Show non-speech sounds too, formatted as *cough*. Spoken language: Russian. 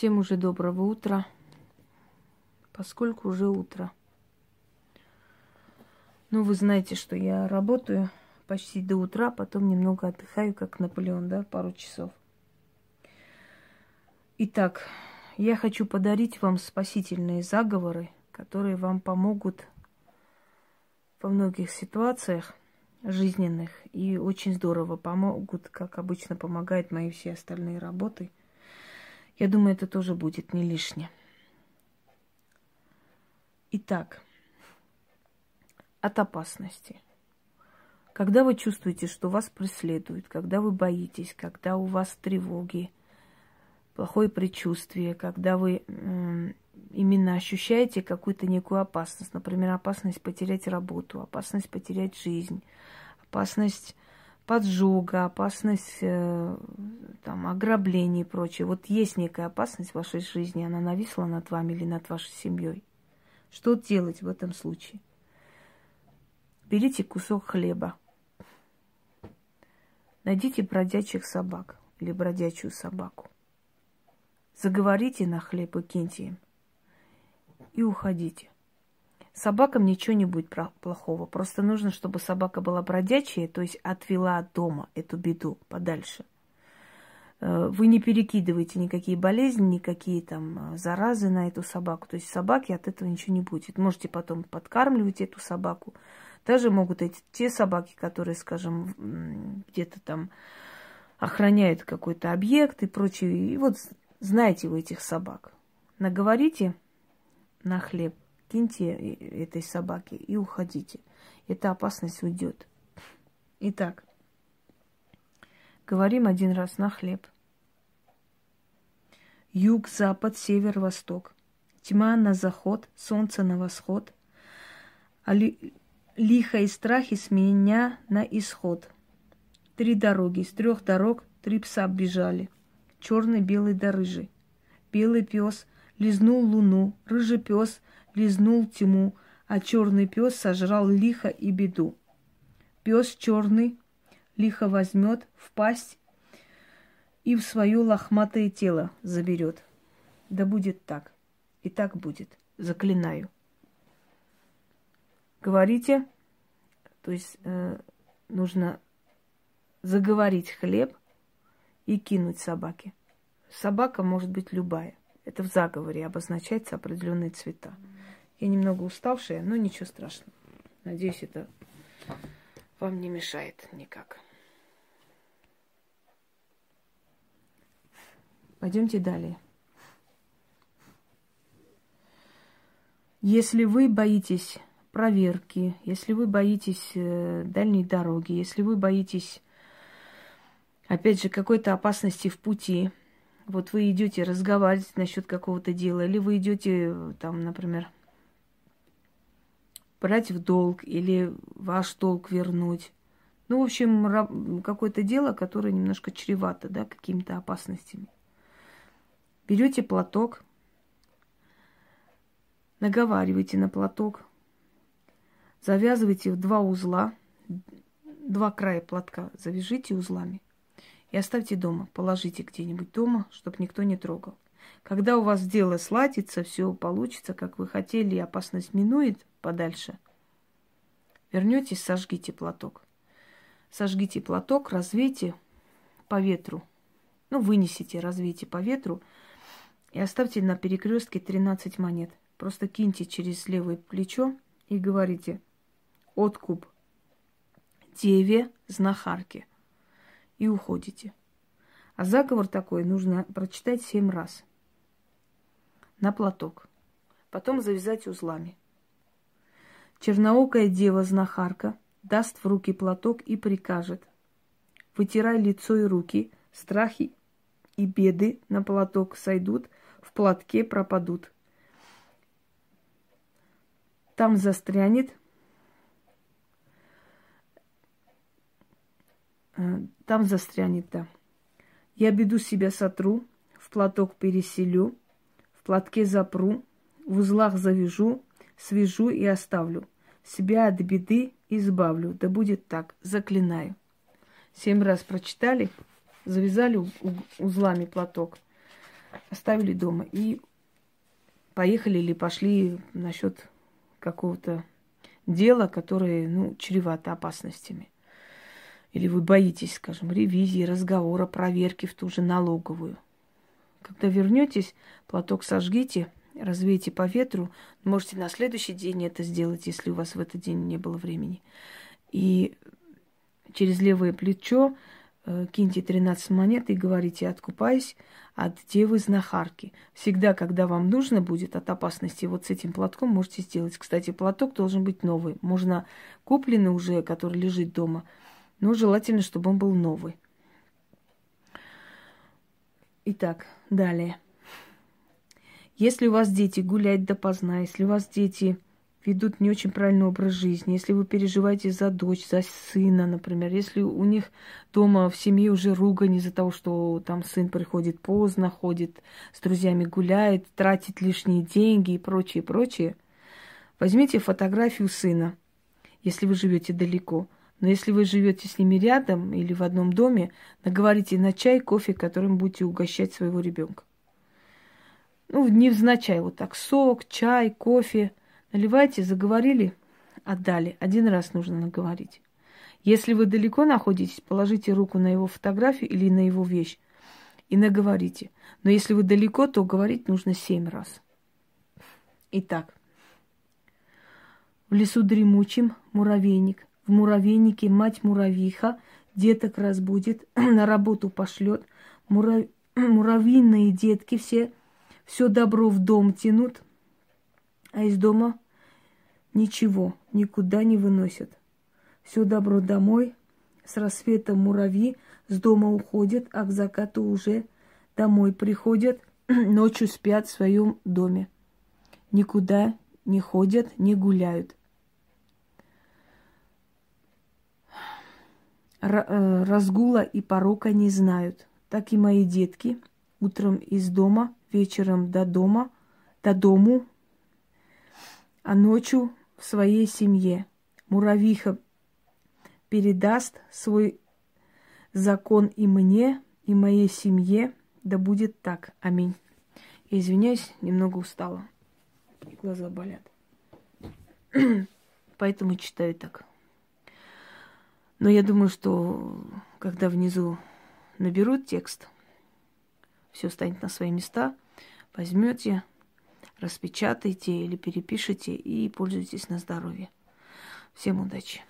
Всем уже доброго утра, поскольку уже утро. Ну, вы знаете, что я работаю почти до утра, потом немного отдыхаю, как Наполеон, да, пару часов. Итак, я хочу подарить вам спасительные заговоры, которые вам помогут во многих ситуациях жизненных и очень здорово помогут, как обычно помогают мои все остальные работы – я думаю, это тоже будет не лишнее. Итак, от опасности. Когда вы чувствуете, что вас преследуют, когда вы боитесь, когда у вас тревоги, плохое предчувствие, когда вы именно ощущаете какую-то некую опасность, например, опасность потерять работу, опасность потерять жизнь, опасность поджога, опасность э, там, ограбления и прочее. Вот есть некая опасность в вашей жизни, она нависла над вами или над вашей семьей. Что делать в этом случае? Берите кусок хлеба. Найдите бродячих собак или бродячую собаку. Заговорите на хлеб и киньте им. И уходите. Собакам ничего не будет плохого. Просто нужно, чтобы собака была бродячая, то есть отвела от дома эту беду подальше. Э, вы не перекидываете никакие болезни, никакие там э, заразы на эту собаку. То есть собаке от этого ничего не будет. Можете потом подкармливать эту собаку. Даже могут эти те собаки, которые, скажем, где-то там охраняют какой-то объект и прочее. И вот знаете вы этих собак. Наговорите на хлеб киньте этой собаке и уходите. Эта опасность уйдет. Итак, говорим один раз на хлеб. Юг, запад, север, восток. Тьма на заход, солнце на восход. А ли, лихо и страхи с меня на исход. Три дороги, с трех дорог три пса бежали. Черный, белый да рыжий. Белый пес лизнул луну, рыжий пес лизнул тьму, а черный пес сожрал лихо и беду. Пес черный лихо возьмет в пасть и в свое лохматое тело заберет. Да будет так. И так будет. Заклинаю. Говорите, то есть э, нужно заговорить хлеб и кинуть собаке. Собака может быть любая. Это в заговоре обозначается определенные цвета. Я немного уставшая, но ничего страшного. Надеюсь, это вам не мешает никак. Пойдемте далее. Если вы боитесь проверки, если вы боитесь э, дальней дороги, если вы боитесь, опять же, какой-то опасности в пути, вот вы идете разговаривать насчет какого-то дела, или вы идете, там, например, брать в долг или ваш долг вернуть. Ну, в общем, какое-то дело, которое немножко чревато, да, какими-то опасностями. Берете платок, наговаривайте на платок, завязывайте в два узла, два края платка завяжите узлами и оставьте дома, положите где-нибудь дома, чтобы никто не трогал. Когда у вас дело сладится, все получится, как вы хотели, и опасность минует подальше, вернетесь, сожгите платок. Сожгите платок, развейте по ветру. Ну, вынесите, развейте по ветру и оставьте на перекрестке 13 монет. Просто киньте через левое плечо и говорите «Откуп деве знахарки» и уходите. А заговор такой нужно прочитать семь раз на платок. Потом завязать узлами. Черноокая дева-знахарка даст в руки платок и прикажет. Вытирай лицо и руки, страхи и беды на платок сойдут, в платке пропадут. Там застрянет, там застрянет, да. Я беду себя сотру, в платок переселю, в платке запру, в узлах завяжу, свяжу и оставлю. Себя от беды избавлю. Да будет так, заклинаю. Семь раз прочитали, завязали узлами платок, оставили дома и поехали или пошли насчет какого-то дела, которое, ну, чревато опасностями. Или вы боитесь, скажем, ревизии, разговора, проверки в ту же налоговую. Когда вернетесь, платок сожгите, развейте по ветру. Можете на следующий день это сделать, если у вас в этот день не было времени. И через левое плечо э, киньте 13 монет и говорите, откупаясь от девы знахарки. Всегда, когда вам нужно будет от опасности, вот с этим платком можете сделать. Кстати, платок должен быть новый. Можно купленный уже, который лежит дома, но желательно, чтобы он был новый. Итак, далее. Если у вас дети гуляют допоздна, если у вас дети ведут не очень правильный образ жизни, если вы переживаете за дочь, за сына, например, если у них дома в семье уже ругань из-за того, что там сын приходит поздно, ходит с друзьями гуляет, тратит лишние деньги и прочее, прочее, возьмите фотографию сына, если вы живете далеко. Но если вы живете с ними рядом или в одном доме, наговорите на чай, кофе, которым будете угощать своего ребенка. Ну, невзначай, вот так, сок, чай, кофе – Наливайте, заговорили, отдали. Один раз нужно наговорить. Если вы далеко находитесь, положите руку на его фотографию или на его вещь и наговорите. Но если вы далеко, то говорить нужно семь раз. Итак, в лесу дремучим муравейник. В муравейнике мать муравьиха деток разбудит, *clears throat* на работу пошлет. Мурав... *clears throat* Муравьиные детки все все добро в дом тянут, а из дома ничего, никуда не выносят. Все добро домой, с рассветом муравьи с дома уходят, а к закату уже домой приходят, *clears throat* ночью спят в своем доме. Никуда не ходят, не гуляют. Разгула и порока не знают. Так и мои детки утром из дома, вечером до дома, до дому а ночью в своей семье. Муравиха передаст свой закон и мне, и моей семье. Да будет так. Аминь. Я извиняюсь, немного устала. Глаза болят. *clears throat* Поэтому читаю так. Но я думаю, что когда внизу наберут текст, все станет на свои места, возьмете, распечатайте или перепишите и пользуйтесь на здоровье. Всем удачи!